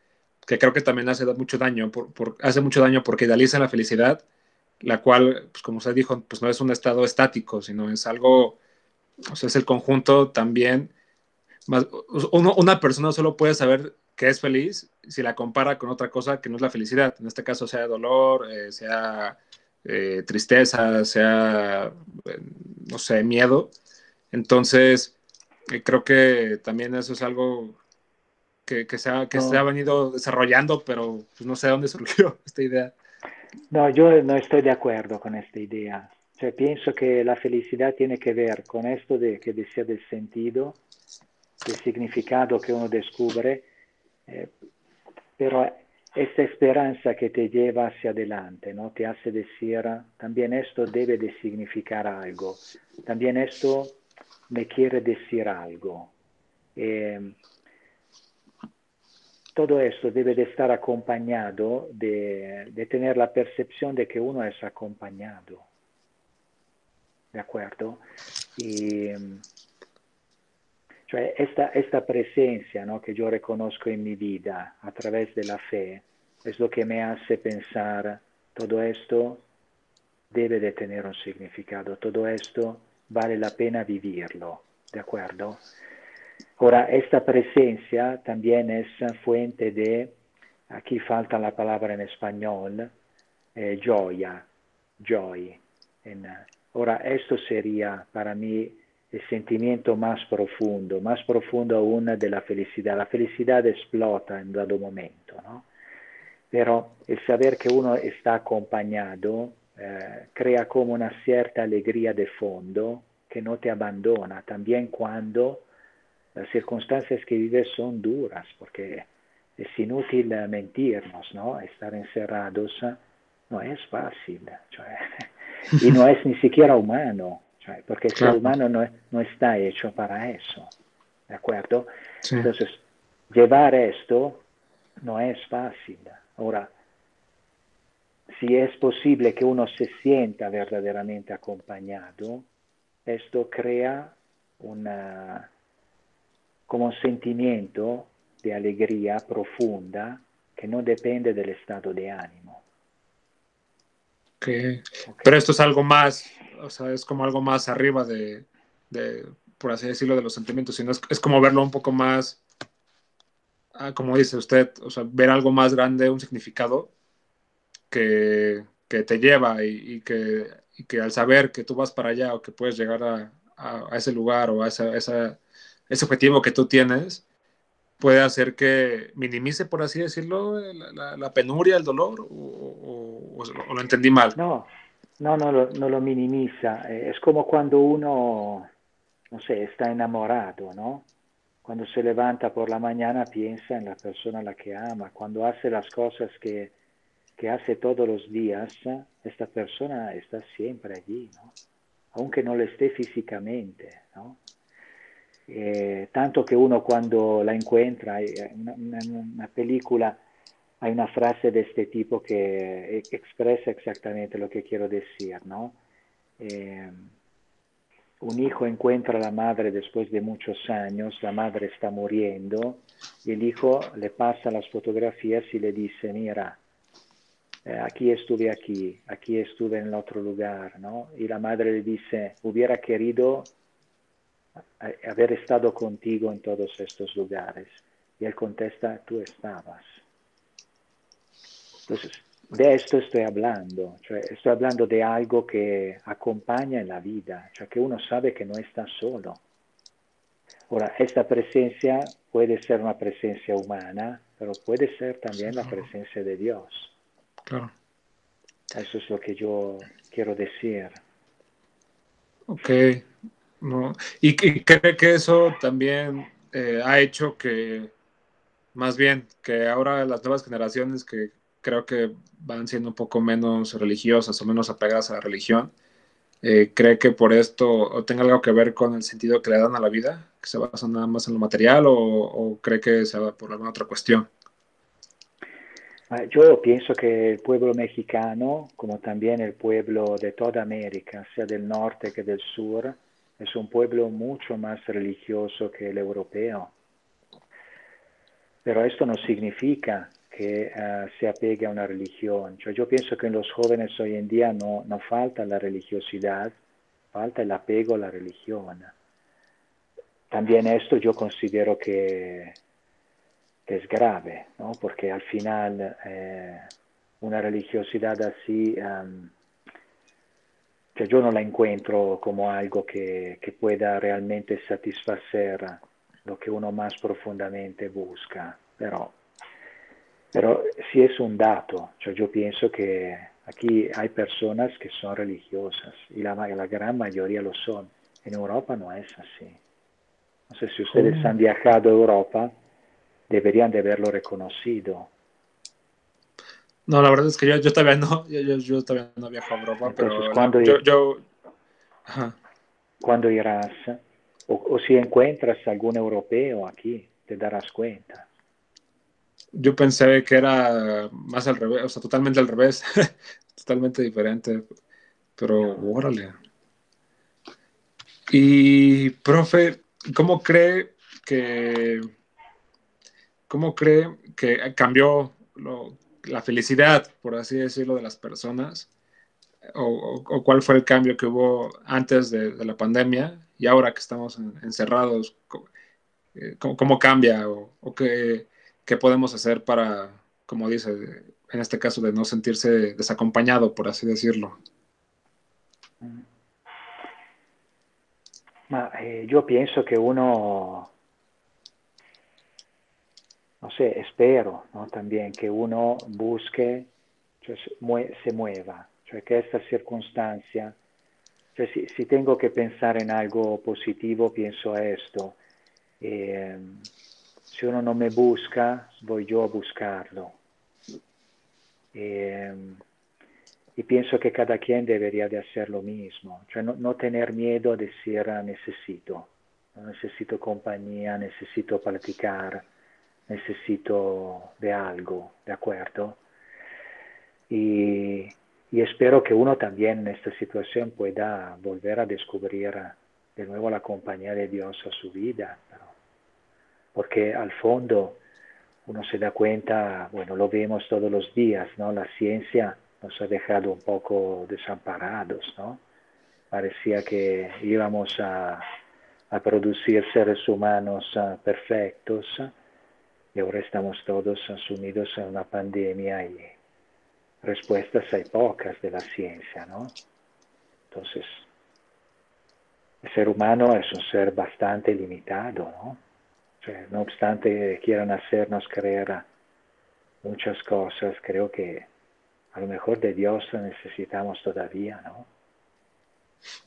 que creo que también hace mucho daño, por, por, hace mucho daño porque idealiza la felicidad, la cual, pues como usted dijo, pues no es un estado estático, sino es algo, o sea, es el conjunto también. Más, uno, una persona solo puede saber que es feliz si la compara con otra cosa que no es la felicidad. En este caso, sea dolor, eh, sea eh, tristeza, sea, eh, no sé, miedo. Entonces, creo que también eso es algo que, que, se, ha, que no. se ha venido desarrollando, pero pues no sé dónde surgió esta idea. No, yo no estoy de acuerdo con esta idea. O sea, pienso que la felicidad tiene que ver con esto de, que decía del sentido, del significado que uno descubre, eh, pero esta esperanza que te lleva hacia adelante, ¿no? Te hace decir, también esto debe de significar algo, también esto me quiere decir algo. Eh, todo esto debe de estar acompañado de, de, tener la percepción de que uno es acompañado. ¿De acuerdo? Y cioè esta, esta presencia ¿no? que yo reconozco en mi vida a través de la fe es lo que me hace pensar todo esto debe de tener un significado, todo esto vale la pena vivirlo. ¿De acuerdo? Ahora, esta presencia también es fuente de, aquí falta la palabra en español, eh, joya, joy. En, ahora, esto sería para mí el sentimiento más profundo, más profundo aún de la felicidad. La felicidad explota en dado momento, ¿no? Pero el saber que uno está acompañado eh, crea como una cierta alegría de fondo que no te abandona, también cuando las circunstancias que vives son duras, porque es inútil mentirnos, ¿no? Estar encerrados no es fácil, cioè, y no es ni siquiera humano, cioè, porque el claro. ser humano no, no, está hecho para eso, ¿de acuerdo? Sí. Entonces, llevar esto no es fácil. Ahora, si es posible que uno se sienta verdaderamente acompañado, esto crea una, como un sentimiento de alegría profunda que no depende del estado de ánimo. Okay. Pero esto es algo más, o sea, es como algo más arriba de, de por así decirlo, de los sentimientos, sino es, es como verlo un poco más, ah, como dice usted, o sea, ver algo más grande, un significado que, que te lleva y, y, que, y, que, al saber que tú vas para allá o que puedes llegar a, a, a ese lugar o a esa, esa ese objetivo que tú tienes puede hacer que minimice, por así decirlo, la, la, penuria, el dolor, o, lo entendí mal. No, no, no lo, no lo minimiza. Eh, es como cuando uno, no sé, está enamorado, ¿no? Cuando se levanta por la mañana piensa en la persona a la que ama, cuando hace las cosas que, que hace todos los días, esta persona está siempre allí, ¿no? aunque no lo esté físicamente. ¿no? Eh, tanto que uno cuando la encuentra, una, una, película, hay una frase de este tipo que expresa exactamente lo que quiero decir, ¿no? Eh, un hijo encuentra a la madre después de muchos años, la madre está muriendo y el hijo le pasa las fotografías y le dice, mira, eh, aquí estuve aquí, aquí estuve en otro lugar, ¿no? Y la madre le dice, hubiera querido haber estado contigo en todos estos lugares. Y él contesta, tú estabas. Entonces, de esto estoy hablando, cioè estoy hablando de algo que acompaña en la vida, cioè que uno sabe que no está solo. Ahora, esta presencia puede ser una presencia humana, pero puede ser también la presencia de Dios. Claro. Eso es lo que yo quiero decir. Ok. No. ¿Y, cree que eso también eh, ha hecho que, más bien, que ahora las nuevas generaciones que creo que van siendo un poco menos religiosas o menos apegadas a la religión, eh, ¿cree que por esto o tenga algo que ver con el sentido que le dan a la vida? ¿Que se basa nada más en lo material o, cree que se va por alguna otra cuestión? Ah, yo pienso que el pueblo mexicano, como también el pueblo de toda América, sea del norte que del sur, es un pueblo mucho más religioso que el europeo. Pero esto no significa que uh, se apegue a una religión. Yo pienso que en los jóvenes hoy en día no, no falta la religiosidad, falta el apego a la religión. También esto yo considero que, es grave, ¿no? porque al final eh, una religiosidad así, cioè yo no la encuentro como algo que, que pueda realmente satisfacer lo que uno más profundamente busca, pero Pero sí es un dato, cioè yo pienso que aquí hay personas que son religiosas y la, la gran mayoría lo son. En Europa no es así. No sé si ustedes han viajado a Europa, deberían de haberlo reconocido. No, la verdad es que yo, yo todavía no, yo, yo, todavía no viajo a Europa, Entonces, pero cuando yo, yo ajá. cuando irás o, o si encuentras algún europeo aquí, te darás cuenta yo pensé que era más al revés, o sea, totalmente al revés, totalmente diferente, pero órale. Y, profe, ¿cómo cree que, cómo cree que cambió la felicidad, por así decirlo, de las personas? O, cuál fue el cambio que hubo antes de, la pandemia y ahora que estamos encerrados? Eh, ¿Cómo, cómo cambia? ¿O, o qué, qué podemos hacer para, como dice, en este caso, de no sentirse desacompañado, por así decirlo. Ma eh, yo pienso que uno, no sé, espero ¿no? también que uno busque, cioè, se mueva, cioè que esta circunstancia, cioè, si, si, tengo que pensar en algo positivo, pienso a esto. Eh, si uno no me busca, voy yo buscarlo. Eh, y pienso que cada quien debería de hacer lo mismo, cioè no, no tener miedo a decir necesito, necesito compañía, necesito platicar, necesito de algo, ¿de acuerdo? Y, espero que uno también en esta situación pueda volver a descubrir de nuevo la compañía de Dios a su vida, porque al fondo uno se da cuenta, bueno, lo vemos todos los días, ¿no? La ciencia nos ha dejado un poco desamparados, ¿no? Parecía que íbamos a, producir seres humanos uh, perfectos y ahora estamos todos sumidos en una pandemia y respuestas hay pocas de la ciencia, ¿no? Entonces, el ser humano es un ser bastante limitado, ¿no? No obstante quieran hacernos creer muchas cosas, creo que a lo mejor de Dios necesitamos todavía, ¿no?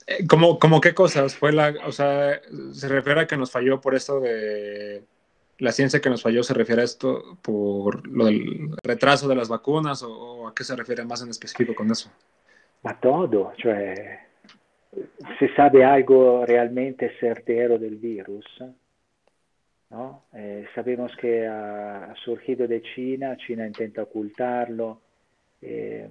Eh, ¿Cómo, cómo qué cosas? Fue la, o sea, se refiere a que nos falló por esto de, la ciencia que nos falló se refiere a esto por lo del retraso de las vacunas o, a qué se refiere más en específico con eso? A todo, cioè se sabe algo realmente certero del virus, ¿no? Eh, sabemos que ha, surgido de China, China intenta ocultarlo, eh,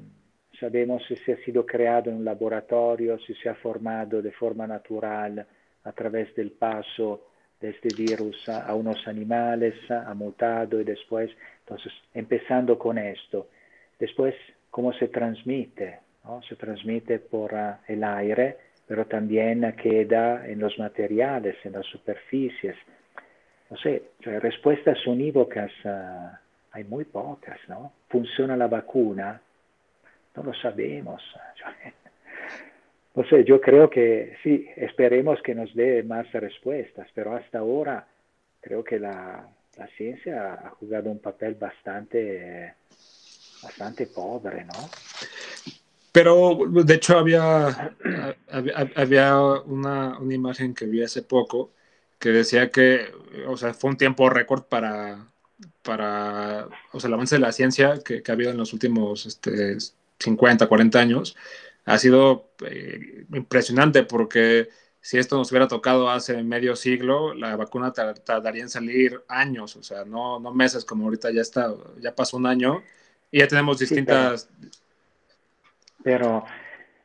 sabemos si se ha sido creado en un laboratorio, si se ha formado de forma natural a través del paso de este virus a unos animales, ha mutado y después, entonces, empezando con esto, después, cómo se transmite, ¿no? se transmite por uh, el aire, pero también queda en los materiales, en las superficies. No sé, respuestas unívocas uh, hay muy pocas, ¿no? ¿Funciona la vacuna? No lo sabemos. Sé, yo creo que sí, esperemos que nos dé más respuestas, pero hasta ahora creo que la, la ciencia ha jugado un papel bastante, bastante pobre, ¿no? Pero de hecho había, había una, una, imagen que vi hace poco que decía que, o sea, fue un tiempo récord para, para o sea, el avance de la ciencia que, que ha habido en los últimos este, 50, 40 años, ha sido eh, impresionante porque si esto nos hubiera tocado hace medio siglo, la vacuna tardaría en salir años, o sea, no, no meses como ahorita ya está, ya pasó un año y ya tenemos distintas... pero,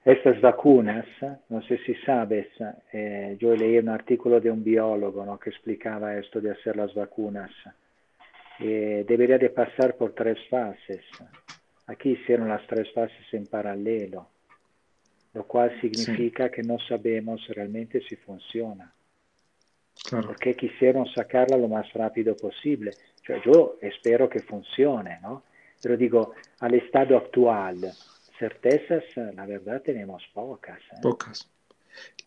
estas vacunas, no sé si sabes, eh, yo leí un artículo de un biólogo ¿no? que explicaba esto de hacer las vacunas. Eh, debería de pasar por tres fases. Aquí hicieron las tres fases en paralelo lo cual significa sí. que no sabemos realmente si funciona. Claro. Porque quisieron sacarla lo más rápido posible. Cioè, yo espero que funcione, ¿no? Pero digo, al estado actual, certezas, la verdad, tenemos pocas. ¿eh? Pocas.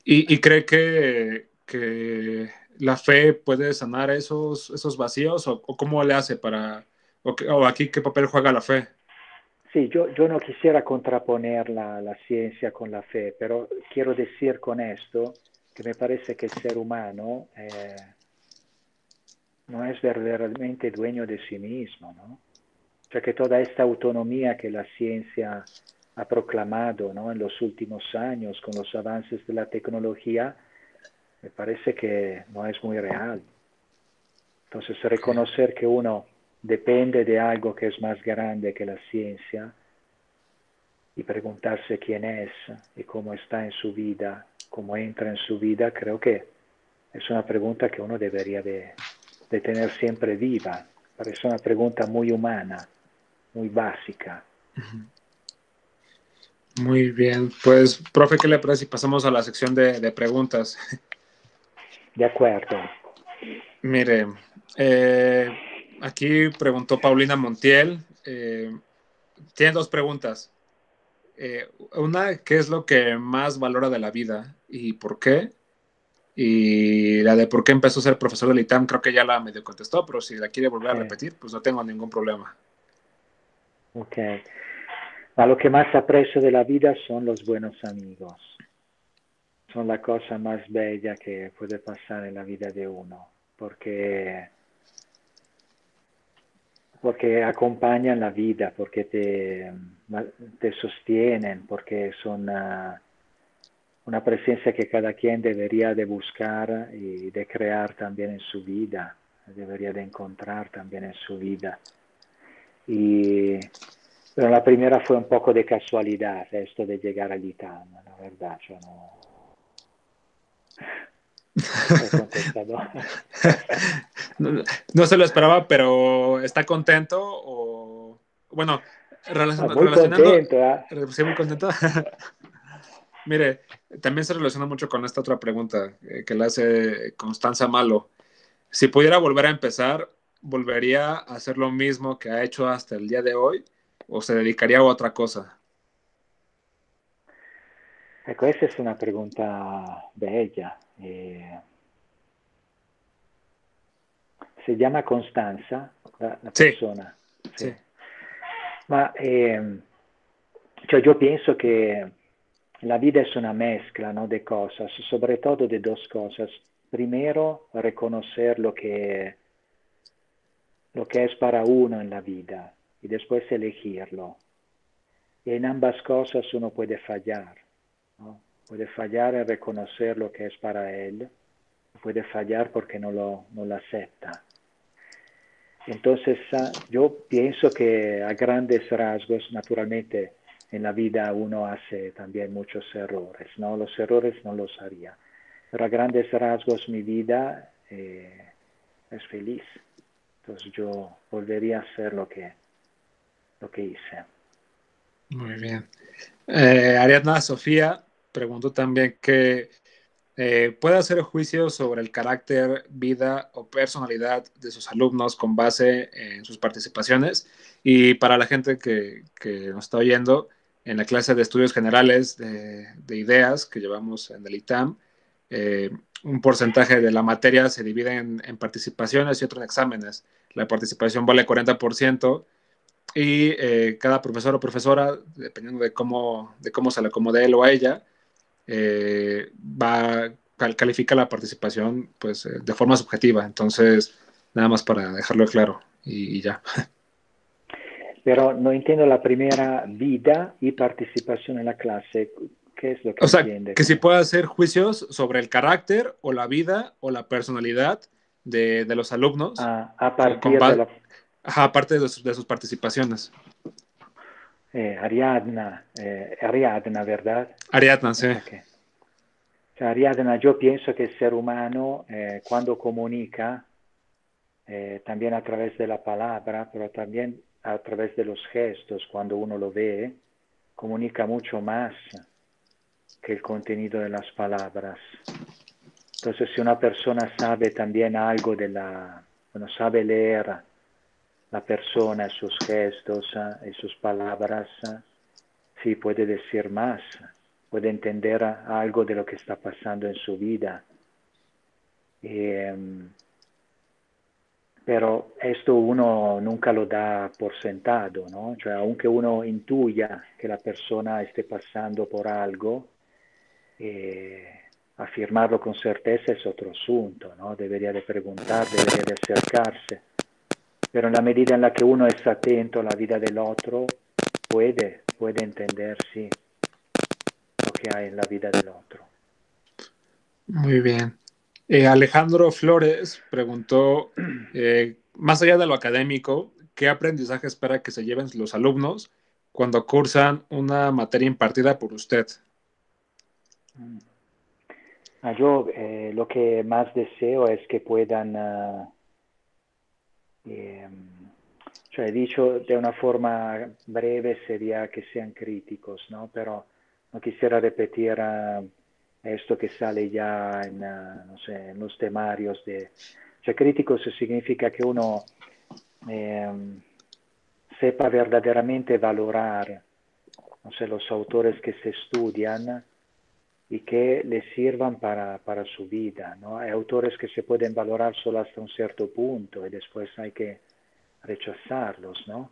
¿Y, y cree que, que, la fe puede sanar esos, esos vacíos? ¿O, o cómo le hace para... O, o aquí qué papel juega la fe? Sí, yo, yo no quisiera contraponer la, ciencia con la fe, pero quiero decir con esto que me parece que el ser humano eh, no es verdaderamente dueño de sí mismo, ¿no? O sea que toda esta autonomía que la ciencia ha proclamado ¿no? en los últimos años con los avances de la tecnología, me parece que no es muy real. Entonces, reconocer que uno depende de algo que es más grande que la ciencia y preguntarse quién es y cómo está en su vida, cómo entra en su vida, creo que es una pregunta que uno debería de, de tener siempre viva. Parece una pregunta muy humana, muy básica. Muy bien, pues profe, ¿qué le parece si pasamos a la sección de, de preguntas? De acuerdo. Mire, eh, Aquí preguntó Paulina Montiel. Eh, tiene dos preguntas. Eh, una, ¿qué es lo que más valora de la vida y por qué? Y la de por qué empezó a ser profesor del ITAM, creo que ya la medio contestó, pero si la quiere volver a repetir, pues no tengo ningún problema. Ok. A lo que más aprecio de la vida son los buenos amigos. Son la cosa más bella que puede pasar en la vida de uno, porque porque acompañan la vida, porque te, te sostienen, porque son una, una, presencia que cada quien debería de buscar y de crear también en su vida, debería de encontrar también en su vida. Y, la primera fue un poco de casualidad, esto de llegar al ITAM, la verdad, yo no, no, no, se lo esperaba, pero ¿está contento? O, bueno, muy relacionando. Contento, ¿eh? Sí, muy contento. Mire, también se relaciona mucho con esta otra pregunta eh, que le hace Constanza Malo. Si pudiera volver a empezar, ¿volvería a hacer lo mismo que ha hecho hasta el día de hoy? ¿O se dedicaría a otra cosa? Ecco, questa è una pregunta bella. Eh, si chiama Costanza, la, la sì. persona. Sì. Sì. Ma eh, cioè yo pienso que la vida es una mezcla ¿no? de cosas, sobre todo de dos cosas. Primero, reconocer lo que, lo que es para uno en la vida y después elegirlo. Y en ambas cosas uno puede fallar. Puede fallar en reconocer lo que es para él, puede fallar porque no lo, no lo acepta. Entonces ah, yo pienso que a grandes rasgos, naturalmente, en la vida uno hace también muchos errores, ¿no? Los errores no los haría. Pero a grandes rasgos mi vida eh, es feliz. Entonces yo volvería a hacer lo que, lo que hice. Muy bien. Eh, Ariadna Sofía preguntó también que eh, puede hacer juicios sobre el carácter, vida o personalidad de sus alumnos con base en sus participaciones. Y para la gente que, que nos está oyendo, en la clase de estudios generales de, ideas que llevamos en el ITAM, eh, un porcentaje de la materia se divide en, participaciones y otro en exámenes. La participación vale 40% y eh, cada profesor o profesora, dependiendo de cómo, de cómo se le acomode él o a ella, eh, va califica la participación pues, de forma subjetiva. Entonces, nada más para dejarlo claro y ya. pero no entiendo la primera vida y participación en la clase. ¿Qué es lo que o sea, Que si puede hacer juicios sobre el carácter o la vida o la personalidad de, de los alumnos. Ah, a partir de la... aparte de, sus participaciones. Eh, Ariadna, eh, Ariadna, ¿verdad? Ariadna, sí. Ariadna, yo pienso que el ser humano, eh, cuando comunica, también a través de la palabra, pero también a través de los gestos, cuando uno lo ve, comunica mucho más que el contenido de las palabras. Entonces, si una persona sabe también algo de la, bueno, sabe leer la persona, sus gestos y eh, sus palabras, sí puede decir más, puede entender algo de lo que está pasando en su vida. Em, pero esto uno nunca lo da por sentado, ¿no? Cioè, aunque uno intuya que la persona esté pasando por algo, eh, afirmarlo con certeza es otro asunto, ¿no? Debería de preguntar, debería de acercarse. Pero en la medida en la que uno es atento a la vida del otro, puede, puede entender, sí, lo que hay en la vida del otro. Muy bien. Eh, Alejandro Flores preguntó, eh, más allá de lo académico, ¿qué aprendizaje espera que se lleven los alumnos cuando cursan una materia impartida por usted? Mm. Ah, yo eh, lo que más deseo es que puedan, uh, cioè dicho de una forma breve sería que sean críticos, ¿no? Pero no quisiera repetir... Uh, esto que sale ya en, uh, no sé, en los temarios de... Cioè, crítico significa que uno eh, sepa verdaderamente valorar no sé, los autores que se estudian y que le sirvan para, para su vida. ¿no? Hay autores que se pueden valorar solo hasta un cierto punto y después hay que rechazarlos, ¿no?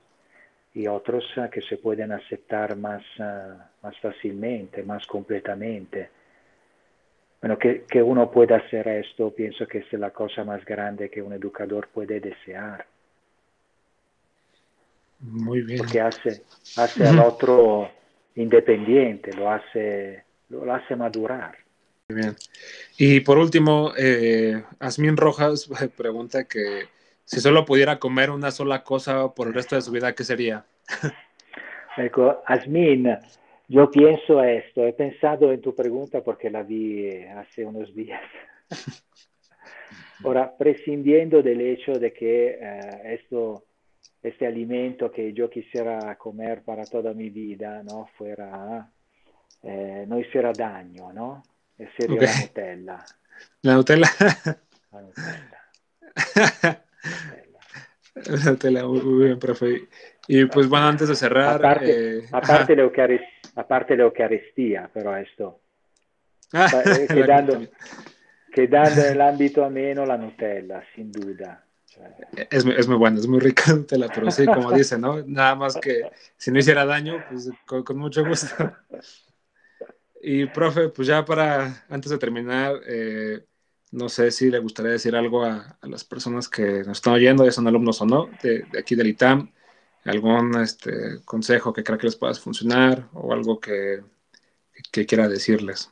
Y otros uh, que se pueden aceptar más, uh, más fácilmente, más completamente. Bueno, que, que, uno pueda hacer esto, pienso que es la cosa más grande que un educador puede desear. Muy bien. Porque hace, hace al otro independiente, lo hace, lo hace madurar. Muy bien. Y por último, eh, Asmin Rojas pregunta que si solo pudiera comer una sola cosa por el resto de su vida, ¿qué sería? Asmin, yo pienso esto, he pensado en tu pregunta porque la vi eh, hace unos días. Ahora, prescindiendo del hecho de que eh, esto, este alimento que yo quisiera comer para toda mi vida no fuera, eh, no hiciera daño, ¿no? Sería okay. la Nutella. La Nutella. La Nutella. La Nutella, muy bien, profe. Y pues bueno, antes de cerrar... Aparte, eh, aparte la, Eucaristía, aparte la Eucaristía, pero esto... Ah, eh, quedando, quedando en el ámbito ameno la Nutella, sin duda. Es, es, muy buena, es muy rica Nutella, pero sí, como dice, ¿no? Nada más que si no hiciera daño, pues con, con mucho gusto. Y profe, pues ya para, antes de terminar, eh, No sé si le gustaría decir algo a, las personas que nos están oyendo, ya son alumnos o no, de, aquí del ITAM, algún este, consejo que crea que les pueda funcionar o algo que, que quiera decirles.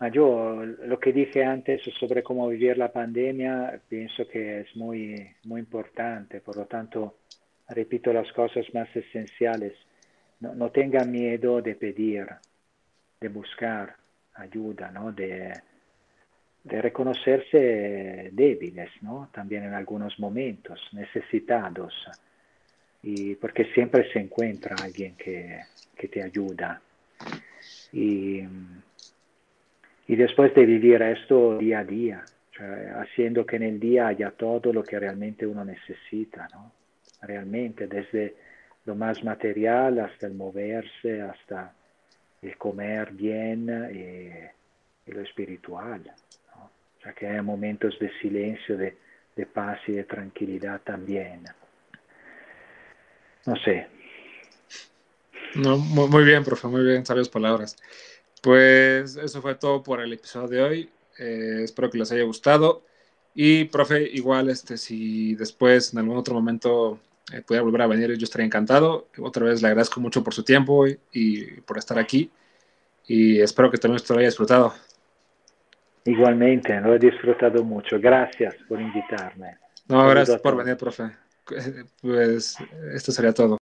Ah, yo lo que dije antes sobre cómo vivir la pandemia pienso que es muy, muy importante, por lo tanto repito las cosas más esenciales. No, no tengan miedo de pedir, de buscar ayuda, ¿no? de, reconocerse débiles, ¿no? también en algunos momentos, necesitados, y porque siempre se encuentra alguien que, que te ayuda. Y, y después de vivir esto día a día, haciendo que en el día haya todo lo que realmente uno necesita, ¿no? realmente, desde lo más material hasta el moverse, hasta el comer bien y, lo espiritual. ¿no? O sea, que hay momentos de silencio, de, de paz y de tranquilidad también. No sé, no, muy, bien, profe, muy bien, sabias palabras. Pues eso fue todo por el episodio de hoy. Eh, espero que les haya gustado. Y, profe, igual, este, si después, en algún otro momento, eh, pudiera volver a venir, yo estaría encantado. Otra vez le agradezco mucho por su tiempo y, por estar aquí. Y espero que también usted lo haya disfrutado. Igualmente, lo he disfrutado mucho. Gracias por invitarme. No, gracias por venir, profe. Pues esto sería todo.